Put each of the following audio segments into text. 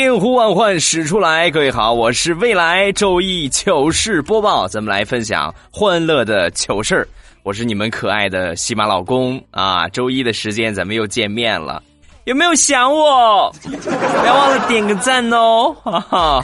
千呼万唤始出来，各位好，我是未来周一糗事播报，咱们来分享欢乐的糗事儿。我是你们可爱的喜马老公啊！周一的时间咱们又见面了，有没有想我？不要忘了点个赞哦！哈哈。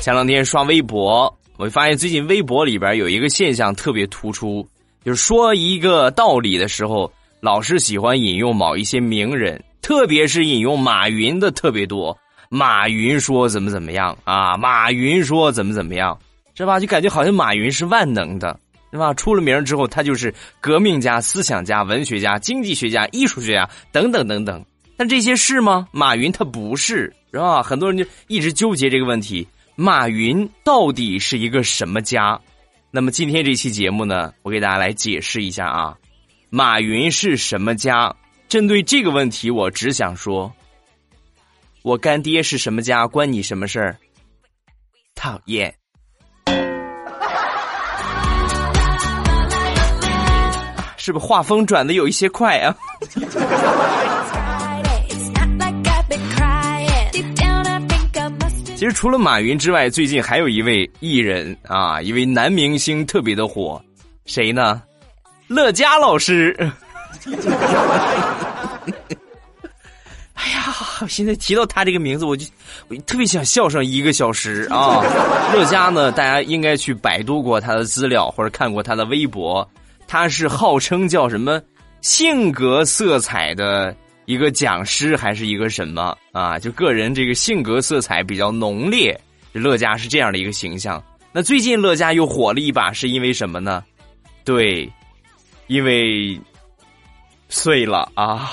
前两天刷微博，我发现最近微博里边有一个现象特别突出，就是说一个道理的时候。老是喜欢引用某一些名人，特别是引用马云的特别多。马云说怎么怎么样啊？马云说怎么怎么样，是吧？就感觉好像马云是万能的，是吧？出了名之后，他就是革命家、思想家、文学家、经济学家、艺术学家等等等等。但这些是吗？马云他不是，是吧？很多人就一直纠结这个问题：马云到底是一个什么家？那么今天这期节目呢，我给大家来解释一下啊。马云是什么家？针对这个问题，我只想说，我干爹是什么家，关你什么事儿？讨厌！是不是画风转的有一些快啊？其实除了马云之外，最近还有一位艺人啊，一位男明星特别的火，谁呢？乐嘉老师，哎呀，现在提到他这个名字，我就我特别想笑上一个小时啊！乐嘉呢，大家应该去百度过他的资料，或者看过他的微博。他是号称叫什么性格色彩的一个讲师，还是一个什么啊？就个人这个性格色彩比较浓烈。乐嘉是这样的一个形象。那最近乐嘉又火了一把，是因为什么呢？对。因为碎了啊！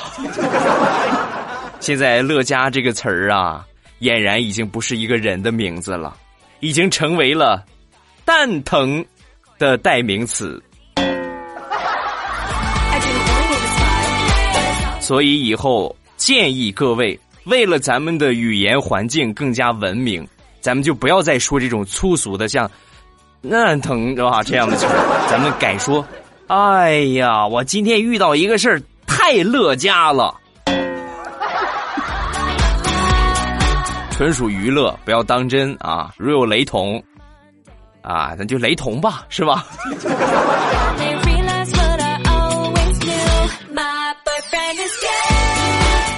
现在“乐嘉”这个词儿啊，俨然已经不是一个人的名字了，已经成为了蛋疼的代名词。所以以后建议各位，为了咱们的语言环境更加文明，咱们就不要再说这种粗俗的像“蛋疼”是吧？这样的词儿，咱们改说。哎呀，我今天遇到一个事儿，太乐嘉了，纯属娱乐，不要当真啊！如有雷同，啊，那就雷同吧，是吧？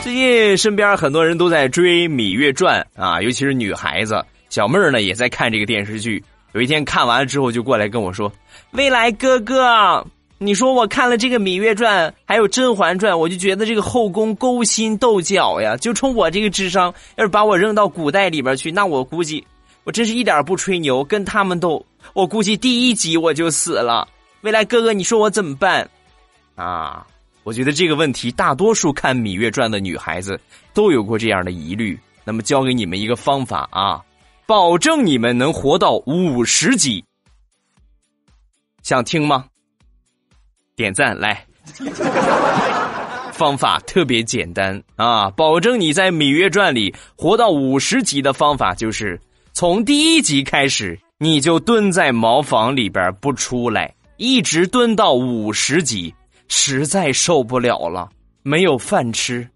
最近身边很多人都在追《芈月传》啊，尤其是女孩子，小妹儿呢也在看这个电视剧。有一天看完了之后，就过来跟我说：“未来哥哥。”你说我看了这个《芈月传》，还有《甄嬛传》，我就觉得这个后宫勾心斗角呀。就冲我这个智商，要是把我扔到古代里边去，那我估计我真是一点不吹牛，跟他们斗，我估计第一集我就死了。未来哥哥，你说我怎么办？啊，我觉得这个问题大多数看《芈月传》的女孩子都有过这样的疑虑。那么教给你们一个方法啊，保证你们能活到五十级。想听吗？点赞来，方法特别简单啊！保证你在《芈月传》里活到五十级的方法就是：从第一集开始，你就蹲在茅房里边不出来，一直蹲到五十级，实在受不了了，没有饭吃，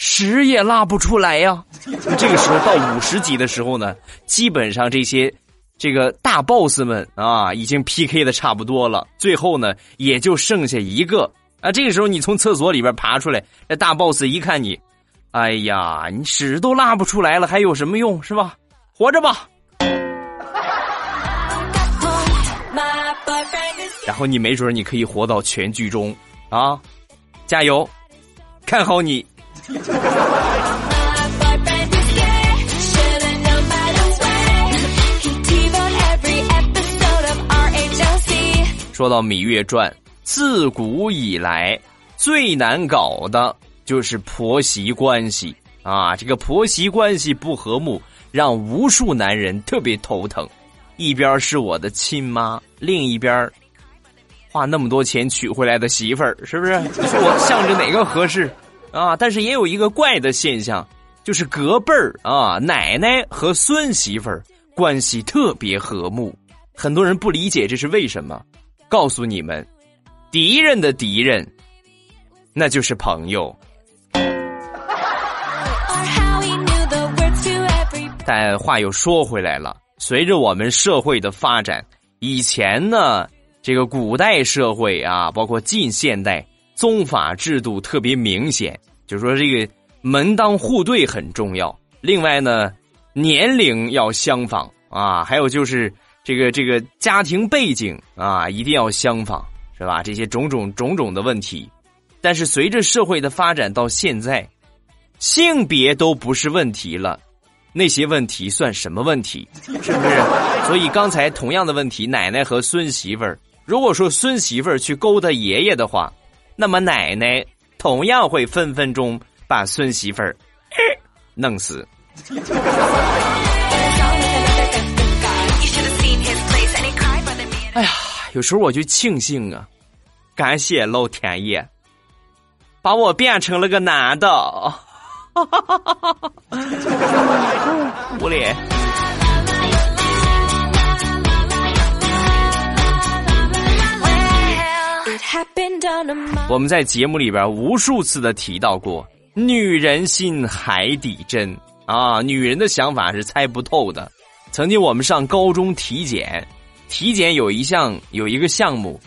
屎也拉不出来呀。这个时候到五十级的时候呢，基本上这些。这个大 boss 们啊，已经 PK 的差不多了，最后呢，也就剩下一个啊。这个时候，你从厕所里边爬出来，那大 boss 一看你，哎呀，你屎都拉不出来了，还有什么用是吧？活着吧。然后你没准你可以活到全剧终啊，加油，看好你。说到《芈月传》，自古以来最难搞的就是婆媳关系啊！这个婆媳关系不和睦，让无数男人特别头疼。一边是我的亲妈，另一边花那么多钱娶回来的媳妇儿，是不是？你 说我向着哪个合适啊？但是也有一个怪的现象，就是隔辈儿啊，奶奶和孙媳妇儿关系特别和睦。很多人不理解这是为什么，告诉你们，敌人的敌人，那就是朋友。但话又说回来了，随着我们社会的发展，以前呢。这个古代社会啊，包括近现代，宗法制度特别明显，就说这个门当户对很重要。另外呢，年龄要相仿啊，还有就是这个这个家庭背景啊，一定要相仿，是吧？这些种种种种的问题。但是随着社会的发展到现在，性别都不是问题了，那些问题算什么问题？是不是？所以刚才同样的问题，奶奶和孙媳妇儿。如果说孙媳妇儿去勾搭爷爷的话，那么奶奶同样会分分钟把孙媳妇儿弄死。哎呀，有时候我就庆幸啊，感谢老天爷，把我变成了个男的。无脸。我们在节目里边无数次的提到过“女人心海底针”啊，女人的想法是猜不透的。曾经我们上高中体检，体检有一项有一个项目，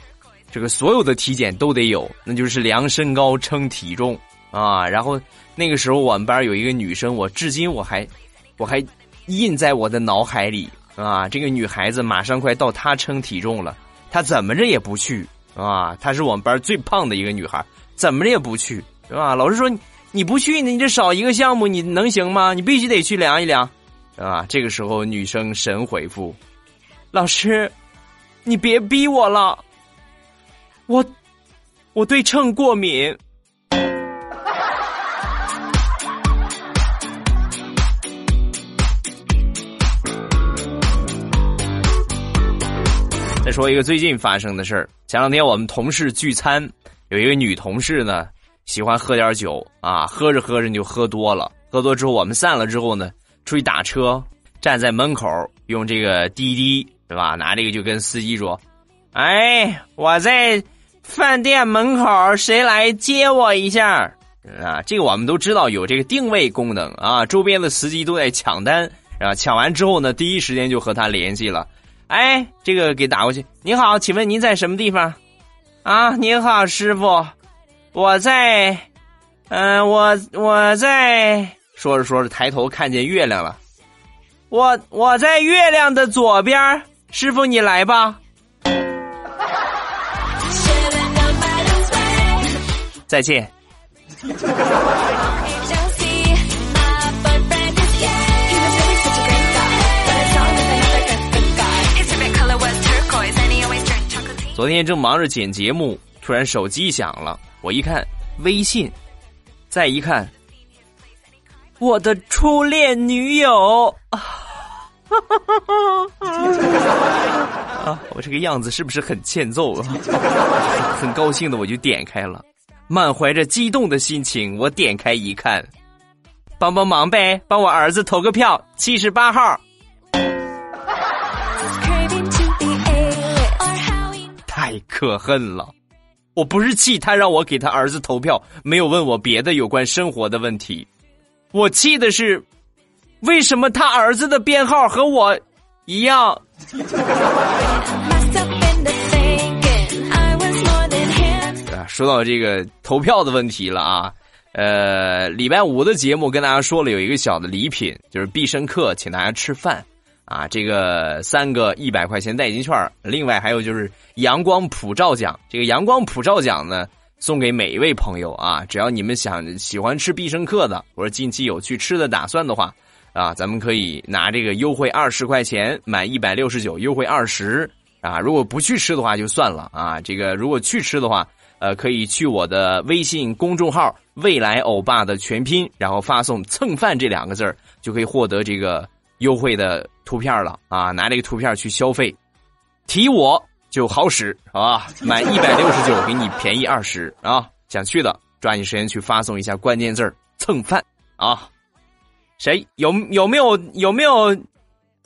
这个所有的体检都得有，那就是量身高、称体重啊。然后那个时候我们班有一个女生，我至今我还我还印在我的脑海里啊。这个女孩子马上快到她称体重了，她怎么着也不去。啊，她是我们班最胖的一个女孩，怎么也不去，是吧？老师说你不去，你这少一个项目，你能行吗？你必须得去量一量，啊？这个时候女生神回复：“老师，你别逼我了，我我对秤过敏。”说一个最近发生的事儿。前两天我们同事聚餐，有一个女同事呢，喜欢喝点酒啊，喝着喝着就喝多了。喝多之后，我们散了之后呢，出去打车，站在门口用这个滴滴，对吧？拿这个就跟司机说：“哎，我在饭店门口，谁来接我一下？”啊，这个我们都知道有这个定位功能啊，周边的司机都在抢单啊，抢完之后呢，第一时间就和他联系了。哎，这个给打过去。你好，请问您在什么地方？啊，您好，师傅，我在，嗯，我我在。说着说着，抬头看见月亮了。我我在月亮的左边，师傅你来吧。再见。昨天正忙着剪节目，突然手机响了，我一看微信，再一看，我的初恋女友啊！啊，我这个样子是不是很欠揍啊？很高兴的我就点开了，满怀着激动的心情，我点开一看，帮帮忙呗，帮我儿子投个票，七十八号。太可恨了！我不是气他让我给他儿子投票，没有问我别的有关生活的问题。我气的是，为什么他儿子的编号和我一样？啊，说到这个投票的问题了啊，呃，礼拜五的节目跟大家说了有一个小的礼品，就是必胜客请大家吃饭。啊，这个三个一百块钱代金券，另外还有就是阳光普照奖。这个阳光普照奖呢，送给每一位朋友啊，只要你们想喜欢吃必胜客的，或者近期有去吃的打算的话，啊，咱们可以拿这个优惠二十块钱，满一百六十九优惠二十啊。如果不去吃的话就算了啊。这个如果去吃的话，呃，可以去我的微信公众号“未来欧巴”的全拼，然后发送“蹭饭”这两个字儿，就可以获得这个。优惠的图片了啊，拿这个图片去消费，提我就好使啊，满一百六十九给你便宜二十啊，想去的抓紧时间去发送一下关键字蹭饭啊，谁有有没有有没有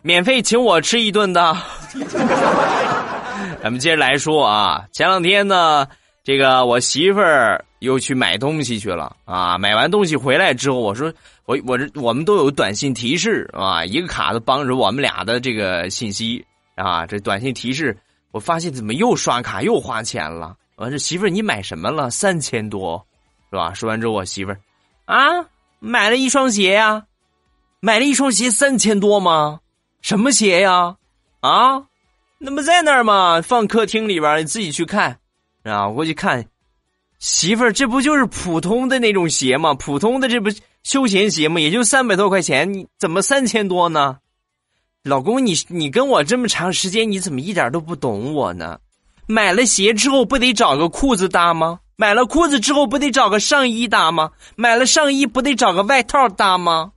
免费请我吃一顿的？咱们接着来说啊，前两天呢，这个我媳妇儿又去买东西去了啊。买完东西回来之后，我说我我这我们都有短信提示啊，一个卡子帮着我们俩的这个信息啊。这短信提示，我发现怎么又刷卡又花钱了？我说媳妇儿你买什么了？三千多，是吧？说完之后，我媳妇儿啊，买了一双鞋呀，买了一双鞋三千多吗？什么鞋呀？啊？那不在那儿吗？放客厅里边，你自己去看，啊，我过去看。媳妇儿，这不就是普通的那种鞋吗？普通的这不休闲鞋嘛？也就三百多块钱，你怎么三千多呢？老公，你你跟我这么长时间，你怎么一点都不懂我呢？买了鞋之后不得找个裤子搭吗？买了裤子之后不得找个上衣搭吗？买了上衣不得找个外套搭吗？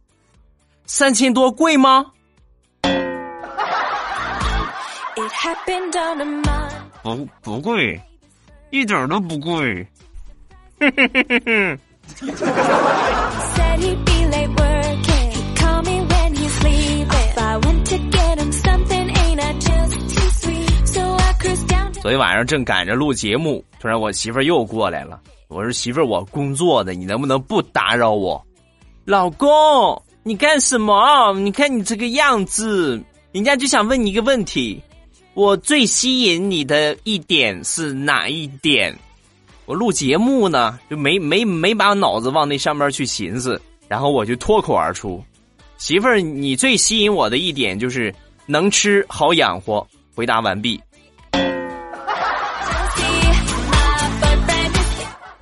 三千多贵吗？不不贵，一点都不贵。昨天晚上正赶着录节目，突然我媳妇儿又过来了。我说媳妇儿，我工作的，你能不能不打扰我？老公，你干什么？你看你这个样子，人家就想问你一个问题。我最吸引你的一点是哪一点？我录节目呢，就没没没把脑子往那上面去寻思，然后我就脱口而出：“媳妇儿，你最吸引我的一点就是能吃好养活。”回答完毕。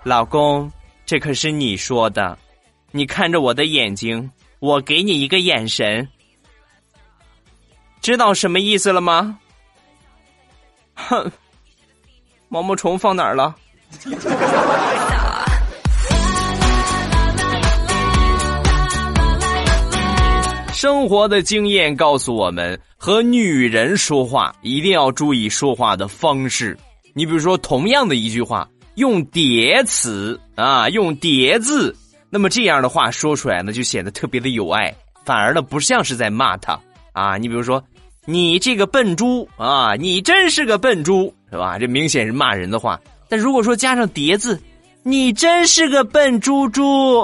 老公，这可是你说的，你看着我的眼睛，我给你一个眼神，知道什么意思了吗？哼，毛毛虫放哪儿了？生活的经验告诉我们，和女人说话一定要注意说话的方式。你比如说，同样的一句话，用叠词啊，用叠字，那么这样的话说出来呢，就显得特别的有爱，反而呢不像是在骂他啊。你比如说。你这个笨猪啊！你真是个笨猪，是吧？这明显是骂人的话。但如果说加上叠字，你真是个笨猪猪，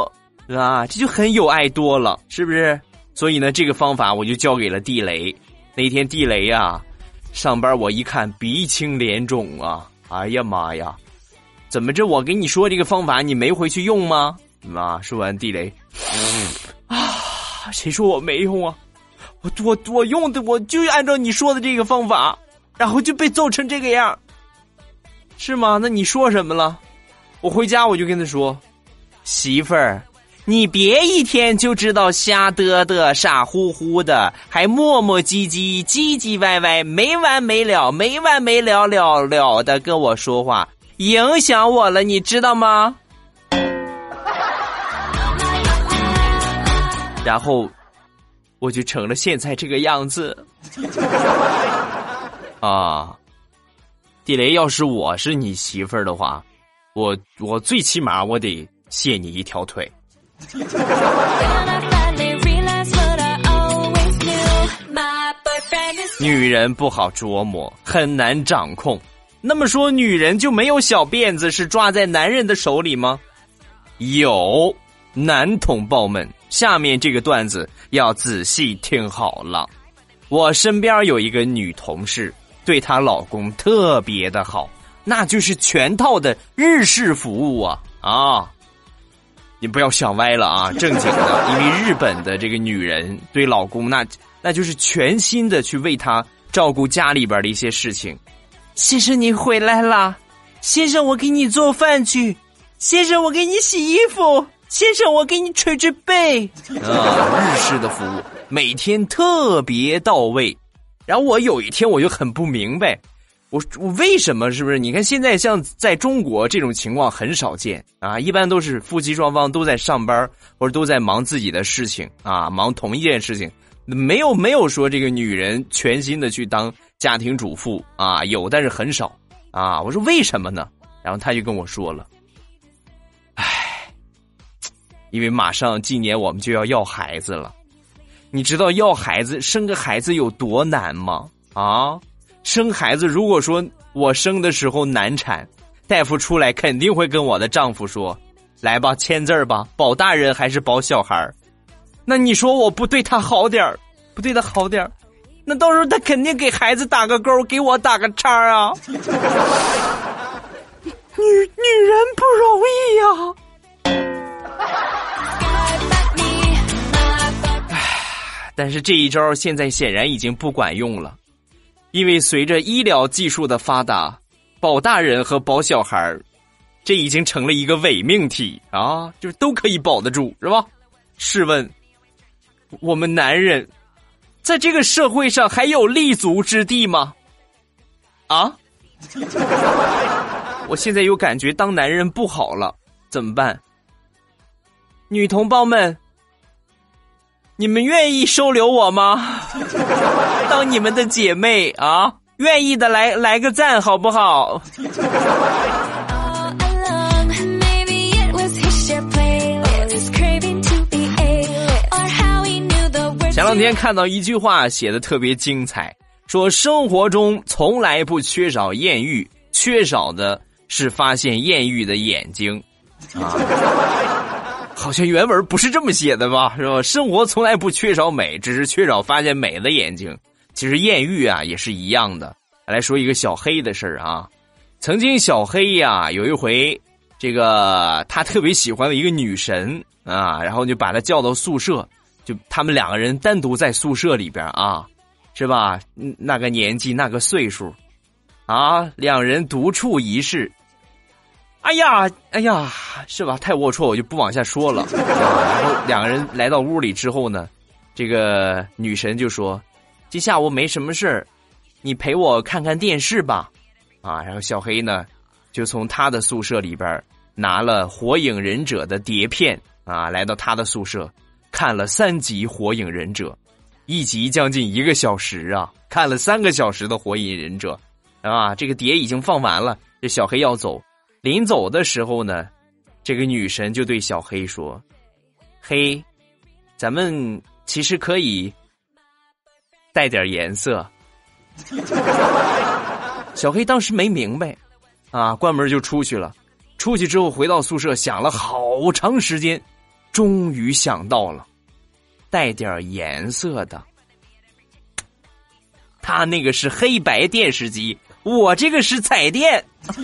啊，这就很有爱多了，是不是？所以呢，这个方法我就交给了地雷。那天地雷啊，上班我一看鼻青脸肿啊！哎呀妈呀，怎么着？我给你说这个方法，你没回去用吗？啊！说完地雷，啊，谁说我没用啊？我我我用的我就按照你说的这个方法，然后就被揍成这个样，是吗？那你说什么了？我回家我就跟他说：“媳妇儿，你别一天就知道瞎嘚嘚、傻乎乎的，还磨磨唧唧、唧唧歪歪、没完没了、没完没了了了的跟我说话，影响我了，你知道吗？”然后。我就成了现在这个样子，啊！地雷，要是我是你媳妇儿的话，我我最起码我得卸你一条腿。女人不好琢磨，很难掌控。那么说，女人就没有小辫子是抓在男人的手里吗？有。男同胞们，下面这个段子要仔细听好了。我身边有一个女同事，对她老公特别的好，那就是全套的日式服务啊啊！你不要想歪了啊，正经的，因为日本的这个女人对老公那那就是全心的去为他照顾家里边的一些事情。先生，你回来啦。先生，我给你做饭去。先生，我给你洗衣服。先生，我给你捶捶背 啊！日式的服务每天特别到位。然后我有一天我就很不明白，我我为什么是不是？你看现在像在中国这种情况很少见啊，一般都是夫妻双方都在上班或者都在忙自己的事情啊，忙同一件事情，没有没有说这个女人全心的去当家庭主妇啊，有但是很少啊。我说为什么呢？然后他就跟我说了，唉，因为马上今年我们就要要孩子了，你知道要孩子生个孩子有多难吗？啊，生孩子如果说我生的时候难产，大夫出来肯定会跟我的丈夫说，来吧签字儿吧，保大人还是保小孩儿。那你说我不对他好点儿，不对他好点儿，那到时候他肯定给孩子打个勾，给我打个叉啊！女女人不容易呀。唉，但是这一招现在显然已经不管用了，因为随着医疗技术的发达，保大人和保小孩，这已经成了一个伪命题啊，就是都可以保得住，是吧？试问。我们男人，在这个社会上还有立足之地吗？啊！我现在又感觉当男人不好了，怎么办？女同胞们，你们愿意收留我吗？当你们的姐妹啊？愿意的来来个赞好不好？前两天看到一句话写的特别精彩，说生活中从来不缺少艳遇，缺少的是发现艳遇的眼睛。啊，好像原文不是这么写的吧？是吧？生活从来不缺少美，只是缺少发现美的眼睛。其实艳遇啊也是一样的。来说一个小黑的事儿啊，曾经小黑呀有一回，这个他特别喜欢的一个女神啊，然后就把她叫到宿舍。就他们两个人单独在宿舍里边啊，是吧？那个年纪，那个岁数，啊，两人独处一室。哎呀，哎呀，是吧？太龌龊，我就不往下说了。然 后两个人来到屋里之后呢，这个女神就说：“今下午没什么事儿，你陪我看看电视吧。”啊，然后小黑呢，就从他的宿舍里边拿了《火影忍者》的碟片啊，来到他的宿舍。看了三集《火影忍者》，一集将近一个小时啊！看了三个小时的《火影忍者》，啊，这个碟已经放完了。这小黑要走，临走的时候呢，这个女神就对小黑说：“黑，咱们其实可以带点颜色。”小黑当时没明白，啊，关门就出去了。出去之后回到宿舍，想了好长时间。终于想到了，带点颜色的。他那个是黑白电视机，我这个是彩电。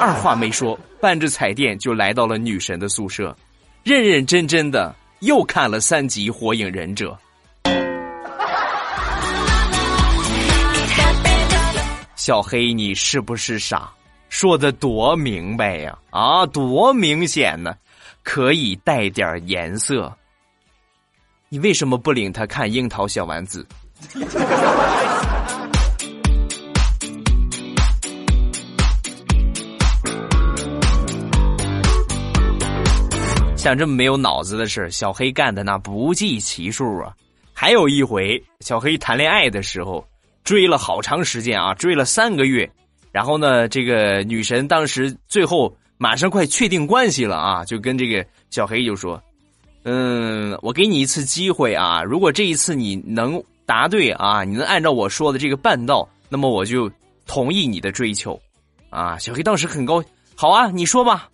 二话没说，伴着彩电就来到了女神的宿舍，认认真真的又看了三集《火影忍者》。小黑，你是不是傻？说的多明白呀！啊，多明显呢！可以带点颜色。你为什么不领他看《樱桃小丸子》？像这么没有脑子的事小黑干的那不计其数啊！还有一回，小黑谈恋爱的时候，追了好长时间啊，追了三个月。然后呢，这个女神当时最后。马上快确定关系了啊！就跟这个小黑就说：“嗯，我给你一次机会啊，如果这一次你能答对啊，你能按照我说的这个办到，那么我就同意你的追求。”啊，小黑当时很高，好啊，你说吧。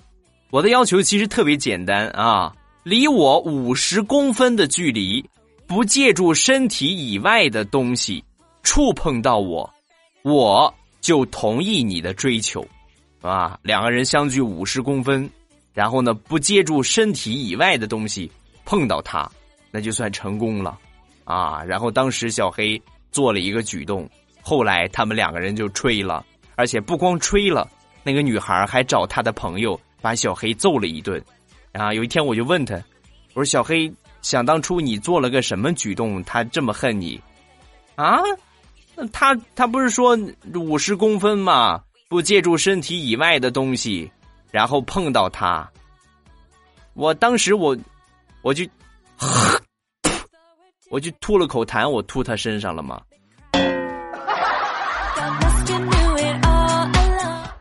我的要求其实特别简单啊，离我五十公分的距离，不借助身体以外的东西触碰到我，我就同意你的追求。啊，两个人相距五十公分，然后呢，不借助身体以外的东西碰到他，那就算成功了。啊，然后当时小黑做了一个举动，后来他们两个人就吹了，而且不光吹了，那个女孩还找他的朋友把小黑揍了一顿。啊，有一天我就问他，我说小黑，想当初你做了个什么举动，他这么恨你？啊，他他不是说五十公分吗？不借助身体以外的东西，然后碰到他，我当时我，我就，我就吐了口痰，我吐他身上了吗？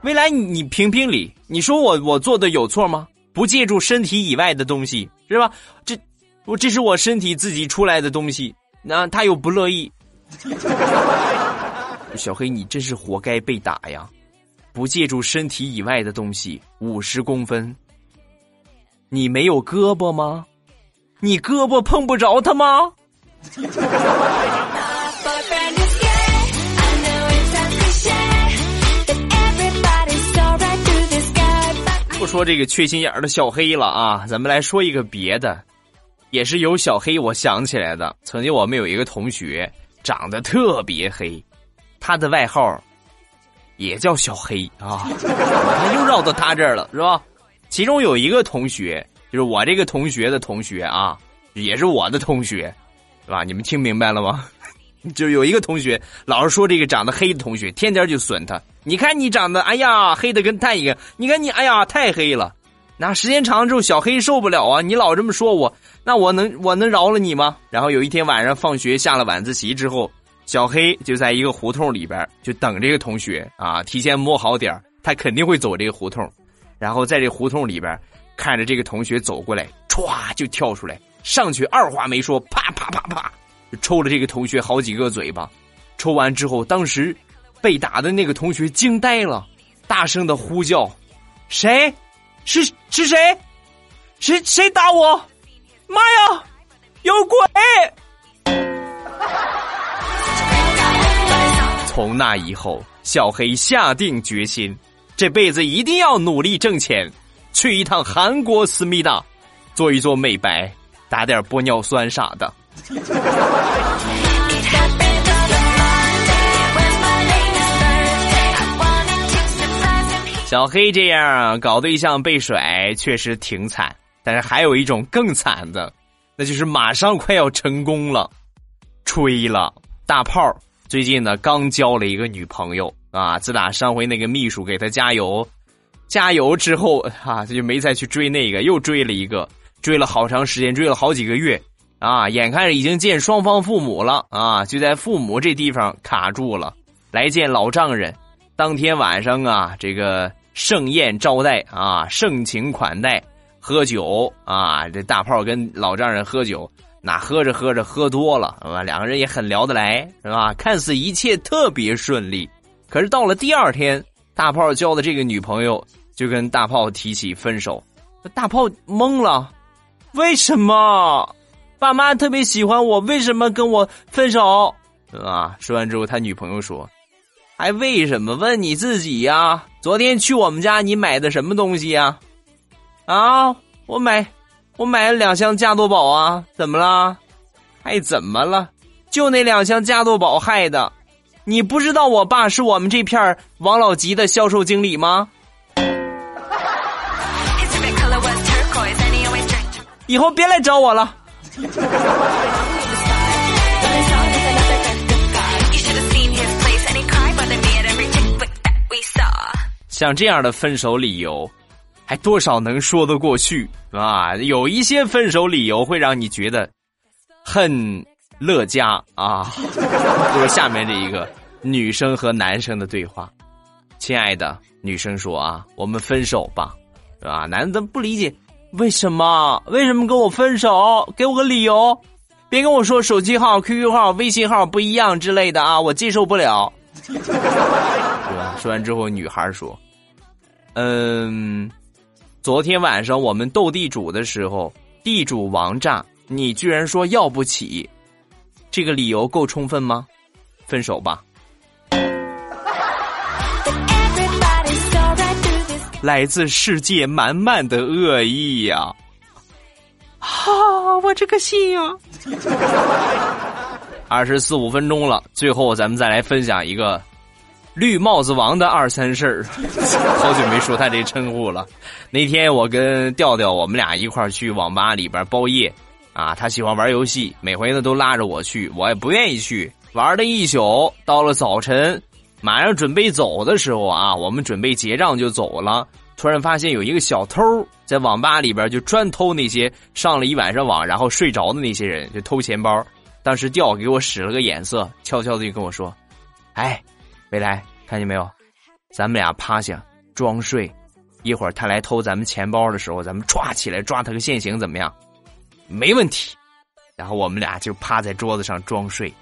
未来，你评评理，你说我我做的有错吗？不借助身体以外的东西是吧？这我这是我身体自己出来的东西，那他又不乐意。小黑，你真是活该被打呀！不借助身体以外的东西，五十公分，你没有胳膊吗？你胳膊碰不着他吗？说这个缺心眼儿的小黑了啊，咱们来说一个别的，也是有小黑我想起来的。曾经我们有一个同学长得特别黑，他的外号也叫小黑啊，又绕到他这儿了是吧？其中有一个同学，就是我这个同学的同学啊，也是我的同学，是吧？你们听明白了吗？就有一个同学老是说这个长得黑的同学，天天就损他。你看你长得，哎呀，黑的跟炭一样。你看你，哎呀，太黑了。那时间长了之后，小黑受不了啊！你老这么说我，那我能 我能饶了你吗？然后有一天晚上放学下了晚自习之后，小黑就在一个胡同里边就等这个同学啊，提前摸好点他肯定会走这个胡同。然后在这胡同里边看着这个同学走过来，歘就跳出来，上去二话没说，啪啪啪啪。抽了这个同学好几个嘴巴，抽完之后，当时被打的那个同学惊呆了，大声的呼叫：“谁？是是谁？谁谁打我？妈呀，有鬼！”从那以后，小黑下定决心，这辈子一定要努力挣钱，去一趟韩国思密达，做一做美白，打点玻尿酸啥的。小黑这样搞对象被甩，确实挺惨。但是还有一种更惨的，那就是马上快要成功了，吹了大炮。最近呢，刚交了一个女朋友啊。自打上回那个秘书给他加油，加油之后啊，他就没再去追那个，又追了一个，追了好长时间，追了好几个月。啊，眼看着已经见双方父母了啊，就在父母这地方卡住了。来见老丈人，当天晚上啊，这个盛宴招待啊，盛情款待，喝酒啊，这大炮跟老丈人喝酒，那喝着喝着喝多了，是吧？两个人也很聊得来，是吧？看似一切特别顺利，可是到了第二天，大炮交的这个女朋友就跟大炮提起分手，大炮懵了，为什么？爸妈特别喜欢我，为什么跟我分手？啊！说完之后，他女朋友说：“还为什么？问你自己呀！昨天去我们家，你买的什么东西呀？啊！我买，我买了两箱加多宝啊！怎么了？还怎么了？就那两箱加多宝害的！你不知道我爸是我们这片王老吉的销售经理吗？以后别来找我了。” 像这样的分手理由，还多少能说得过去啊？有一些分手理由会让你觉得很乐嘉啊。就 是下面这一个女生和男生的对话：“亲爱的，女生说啊，我们分手吧，啊？”男的不理解。为什么？为什么跟我分手？给我个理由，别跟我说手机号、QQ 号、微信号不一样之类的啊，我接受不了。对吧？说完之后，女孩说：“嗯，昨天晚上我们斗地主的时候，地主王炸，你居然说要不起，这个理由够充分吗？分手吧。”来自世界满满的恶意呀！啊，我这个心呀！二十四五分钟了，最后咱们再来分享一个绿帽子王的二三事儿。好久没说他这称呼了。那天我跟调调，我们俩一块儿去网吧里边包夜啊。他喜欢玩游戏，每回呢都拉着我去，我也不愿意去。玩了一宿，到了早晨。马上准备走的时候啊，我们准备结账就走了。突然发现有一个小偷在网吧里边就专偷那些上了一晚上网然后睡着的那些人，就偷钱包。当时调给我使了个眼色，悄悄的就跟我说：“哎，未来，看见没有？咱们俩趴下装睡，一会儿他来偷咱们钱包的时候，咱们歘起来抓他个现行，怎么样？没问题。”然后我们俩就趴在桌子上装睡。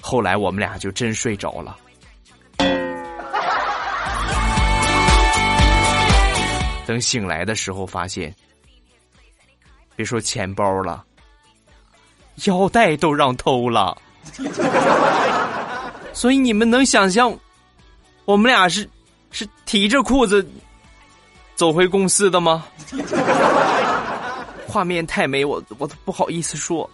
后来我们俩就真睡着了。等醒来的时候，发现，别说钱包了，腰带都让偷了。所以你们能想象，我们俩是是提着裤子走回公司的吗？画面太美，我我都不好意思说。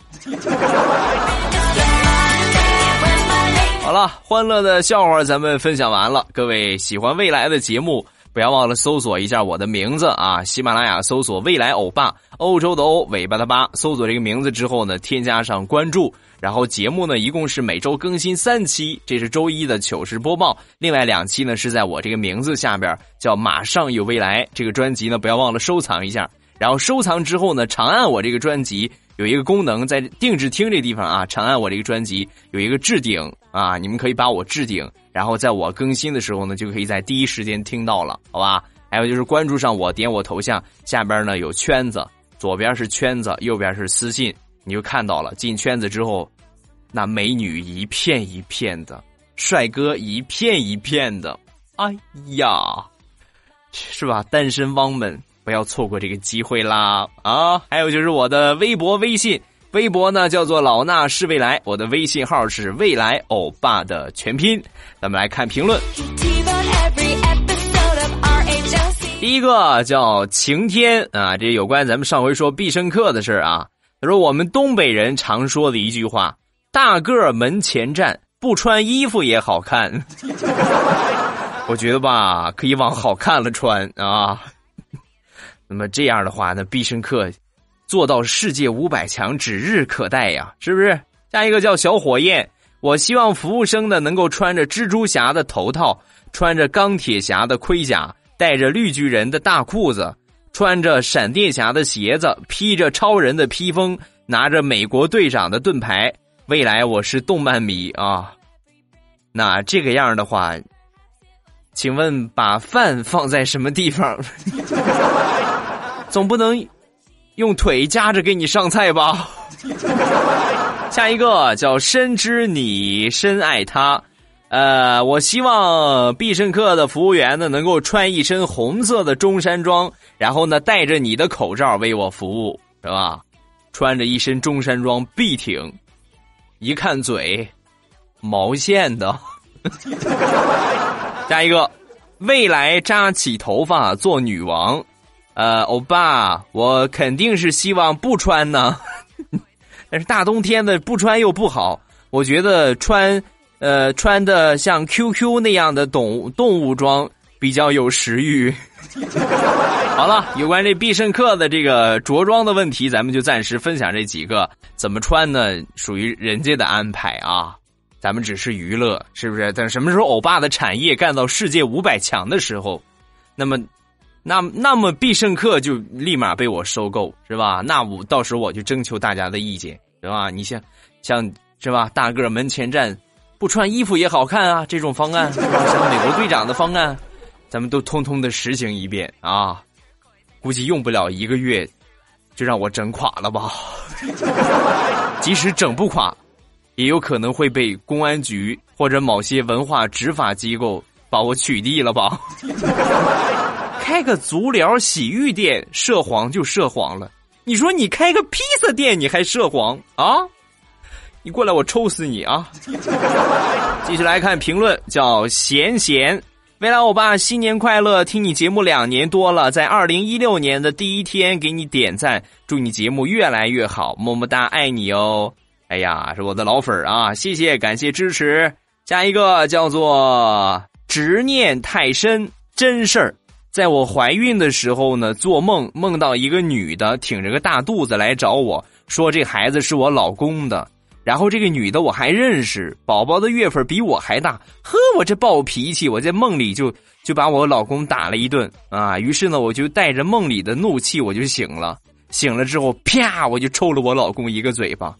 好了，欢乐的笑话咱们分享完了。各位喜欢未来的节目，不要忘了搜索一下我的名字啊！喜马拉雅搜索“未来欧巴”，欧洲的欧，尾巴的巴。搜索这个名字之后呢，添加上关注。然后节目呢，一共是每周更新三期，这是周一的糗事播报。另外两期呢，是在我这个名字下边叫“马上有未来”这个专辑呢，不要忘了收藏一下。然后收藏之后呢，长按我这个专辑有一个功能，在定制听这地方啊，长按我这个专辑有一个置顶啊，你们可以把我置顶，然后在我更新的时候呢，就可以在第一时间听到了，好吧？还有就是关注上我，点我头像下边呢有圈子，左边是圈子，右边是私信，你就看到了。进圈子之后，那美女一片一片的，帅哥一片一片的，哎呀，是吧？单身汪们。不要错过这个机会啦！啊，还有就是我的微博、微信，微博呢叫做老衲是未来，我的微信号是未来欧巴的全拼。咱们来看评论，第一个叫晴天啊，这有关咱们上回说必胜客的事儿啊。他说我们东北人常说的一句话：“大个儿门前站，不穿衣服也好看。”我觉得吧，可以往好看了穿啊。那么这样的话，那必胜客做到世界五百强指日可待呀，是不是？下一个叫小火焰，我希望服务生呢能够穿着蜘蛛侠的头套，穿着钢铁侠的盔甲，带着绿巨人的大裤子，穿着闪电侠的鞋子，披着超人的披风，拿着美国队长的盾牌。未来我是动漫迷啊，那这个样的话，请问把饭放在什么地方？总不能用腿夹着给你上菜吧？下一个叫深知你深爱他，呃，我希望必胜客的服务员呢能够穿一身红色的中山装，然后呢戴着你的口罩为我服务，是吧？穿着一身中山装笔挺，一看嘴毛线的。下一个，未来扎起头发做女王。呃，欧巴，我肯定是希望不穿呢，但是大冬天的不穿又不好。我觉得穿，呃，穿的像 QQ 那样的动动物装比较有食欲。好了，有关这必胜客的这个着装的问题，咱们就暂时分享这几个。怎么穿呢？属于人家的安排啊，咱们只是娱乐，是不是？等什么时候欧巴的产业干到世界五百强的时候，那么。那那么必胜客就立马被我收购是吧？那我到时候我就征求大家的意见是吧？你像像是吧？大个门前站，不穿衣服也好看啊！这种方案？像美国队长的方案，咱们都通通的实行一遍啊！估计用不了一个月，就让我整垮了吧？即使整不垮，也有可能会被公安局或者某些文化执法机构把我取缔了吧？开个足疗洗浴店，涉黄就涉黄了。你说你开个披萨店，你还涉黄啊？你过来，我抽死你啊！继续来看评论，叫贤贤，未来欧巴新年快乐！听你节目两年多了，在二零一六年的第一天给你点赞，祝你节目越来越好，么么哒，爱你哦！哎呀，是我的老粉啊，谢谢，感谢支持。下一个叫做执念太深，真事儿。在我怀孕的时候呢，做梦梦到一个女的挺着个大肚子来找我说这孩子是我老公的，然后这个女的我还认识，宝宝的月份比我还大，呵，我这暴脾气，我在梦里就 就把我老公打了一顿啊，于是呢我就带着梦里的怒气我就醒了，醒了之后，啪，我就抽了我老公一个嘴巴，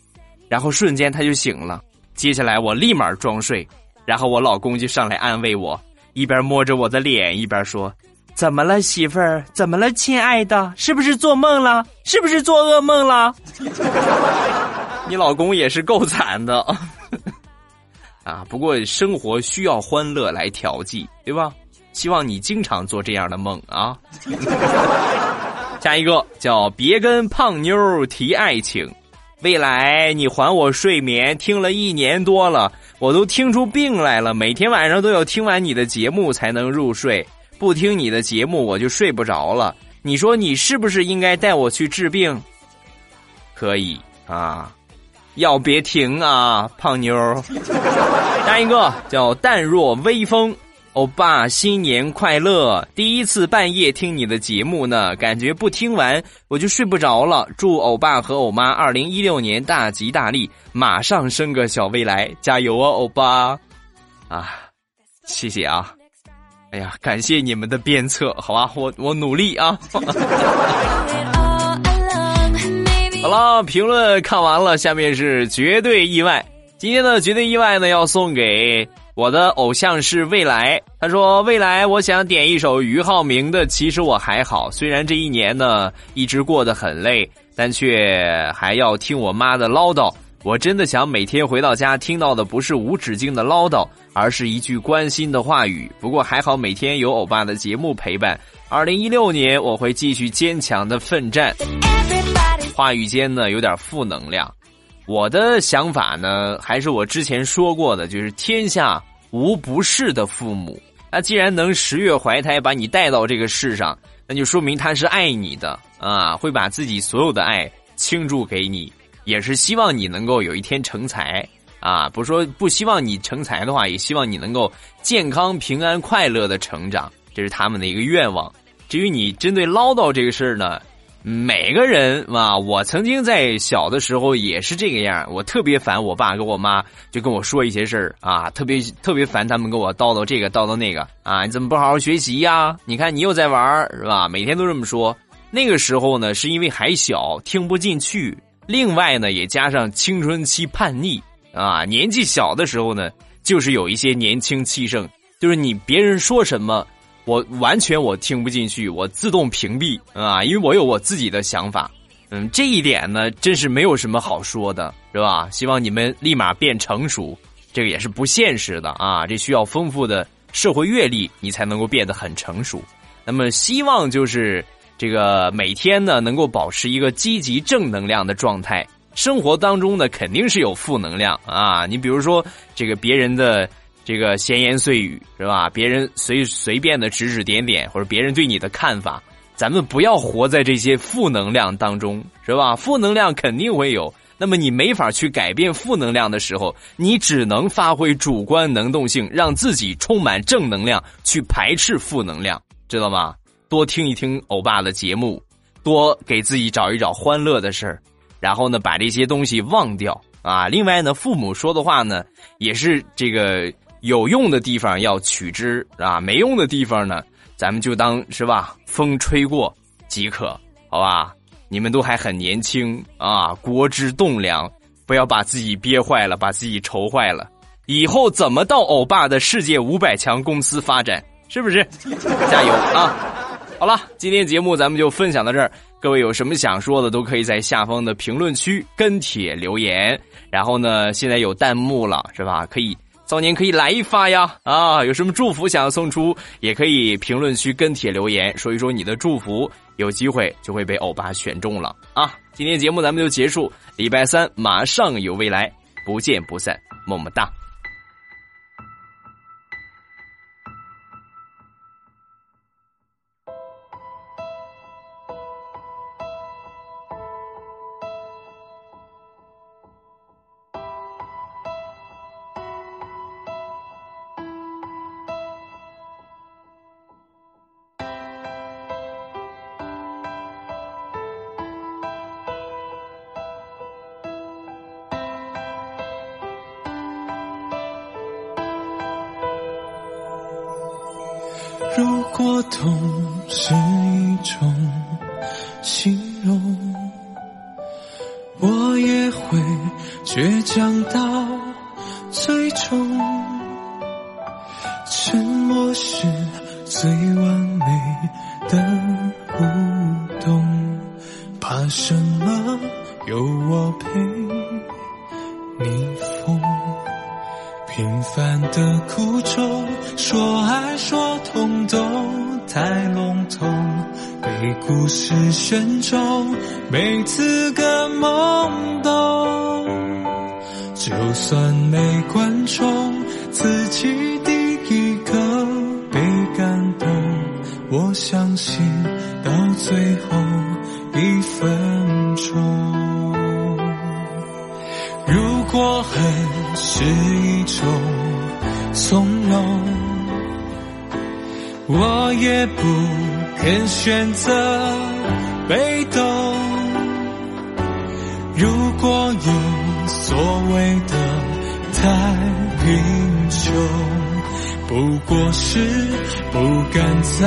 然后瞬间他就醒了。接下来我立马装睡，然后我老公就上来安慰我，一边摸着我的脸，一边说：“怎么了，媳妇儿？怎么了，亲爱的？是不是做梦了？是不是做噩梦了？”你老公也是够惨的 啊！不过生活需要欢乐来调剂，对吧？希望你经常做这样的梦啊！下一个叫别跟胖妞提爱情。未来你还我睡眠，听了一年多了，我都听出病来了。每天晚上都要听完你的节目才能入睡，不听你的节目我就睡不着了。你说你是不是应该带我去治病？可以啊，要别停啊，胖妞。下一个叫淡若微风。欧巴，新年快乐！第一次半夜听你的节目呢，感觉不听完我就睡不着了。祝欧巴和欧妈二零一六年大吉大利，马上生个小未来，加油啊，欧巴！啊，谢谢啊！哎呀，感谢你们的鞭策，好吧，我我努力啊！好了，评论看完了，下面是绝对意外。今天的绝对意外呢，要送给。我的偶像是未来，他说：“未来，我想点一首俞灏明的《其实我还好》，虽然这一年呢一直过得很累，但却还要听我妈的唠叨。我真的想每天回到家听到的不是无止境的唠叨，而是一句关心的话语。不过还好每天有欧巴的节目陪伴。二零一六年我会继续坚强的奋战。”话语间呢有点负能量。我的想法呢，还是我之前说过的，就是天下无不是的父母。那既然能十月怀胎把你带到这个世上，那就说明他是爱你的啊，会把自己所有的爱倾注给你，也是希望你能够有一天成才啊。不说不希望你成才的话，也希望你能够健康、平安、快乐的成长，这是他们的一个愿望。至于你针对唠叨这个事儿呢？每个人啊，我曾经在小的时候也是这个样我特别烦我爸跟我妈就跟我说一些事儿啊，特别特别烦他们跟我叨叨这个叨叨那个啊，你怎么不好好学习呀？你看你又在玩是吧？每天都这么说。那个时候呢，是因为还小听不进去，另外呢也加上青春期叛逆啊，年纪小的时候呢，就是有一些年轻气盛，就是你别人说什么。我完全我听不进去，我自动屏蔽啊，因为我有我自己的想法。嗯，这一点呢，真是没有什么好说的，是吧？希望你们立马变成熟，这个也是不现实的啊，这需要丰富的社会阅历，你才能够变得很成熟。那么，希望就是这个每天呢，能够保持一个积极正能量的状态。生活当中呢，肯定是有负能量啊，你比如说这个别人的。这个闲言碎语是吧？别人随随便的指指点点，或者别人对你的看法，咱们不要活在这些负能量当中，是吧？负能量肯定会有，那么你没法去改变负能量的时候，你只能发挥主观能动性，让自己充满正能量，去排斥负能量，知道吗？多听一听欧巴的节目，多给自己找一找欢乐的事儿，然后呢，把这些东西忘掉啊。另外呢，父母说的话呢，也是这个。有用的地方要取之啊，没用的地方呢，咱们就当是吧，风吹过即可，好吧？你们都还很年轻啊，国之栋梁，不要把自己憋坏了，把自己愁坏了。以后怎么到欧巴的世界五百强公司发展？是不是？加油啊！好了，今天节目咱们就分享到这儿。各位有什么想说的，都可以在下方的评论区跟帖留言。然后呢，现在有弹幕了，是吧？可以。早年可以来一发呀！啊，有什么祝福想要送出，也可以评论区跟帖留言，说一说你的祝福，有机会就会被欧巴选中了啊！今天节目咱们就结束，礼拜三马上有未来，不见不散，么么哒。过痛是一种形容。我也会倔强到最终。沉默是最完美的被动。如果有所谓的太平穷，不过是不敢再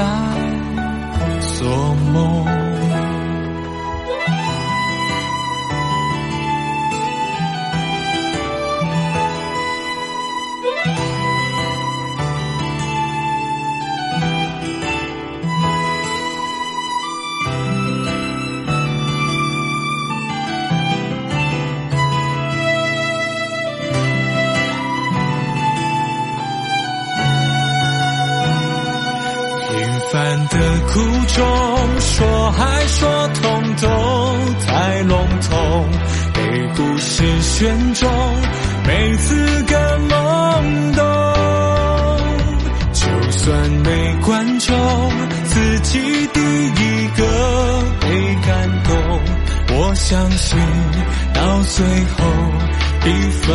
做梦。说爱说通都太笼统，被故事选中，没资格懵懂。就算没观众，自己第一个被感动，我相信到最后一分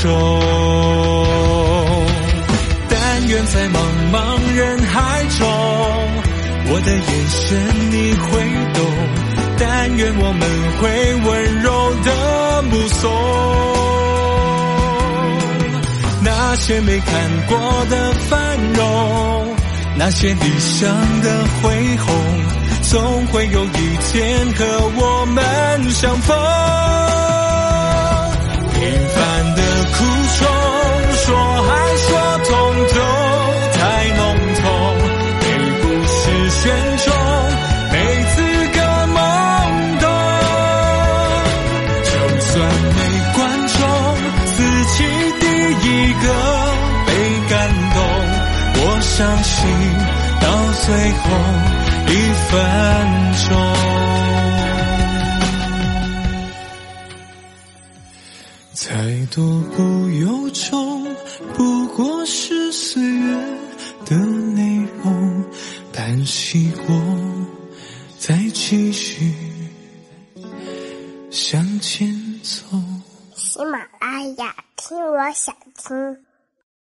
钟。但愿在茫茫人海中，的眼神你会懂。但愿我们会温柔的目送那些没看过的繁荣，那些理想的恢宏，总会有一天和我们相逢。平凡的苦衷，说爱说痛都相信到最后一分钟。再多不由衷，不过是岁月的内容。叹息过，再继续向前走。喜马拉雅，听我想听。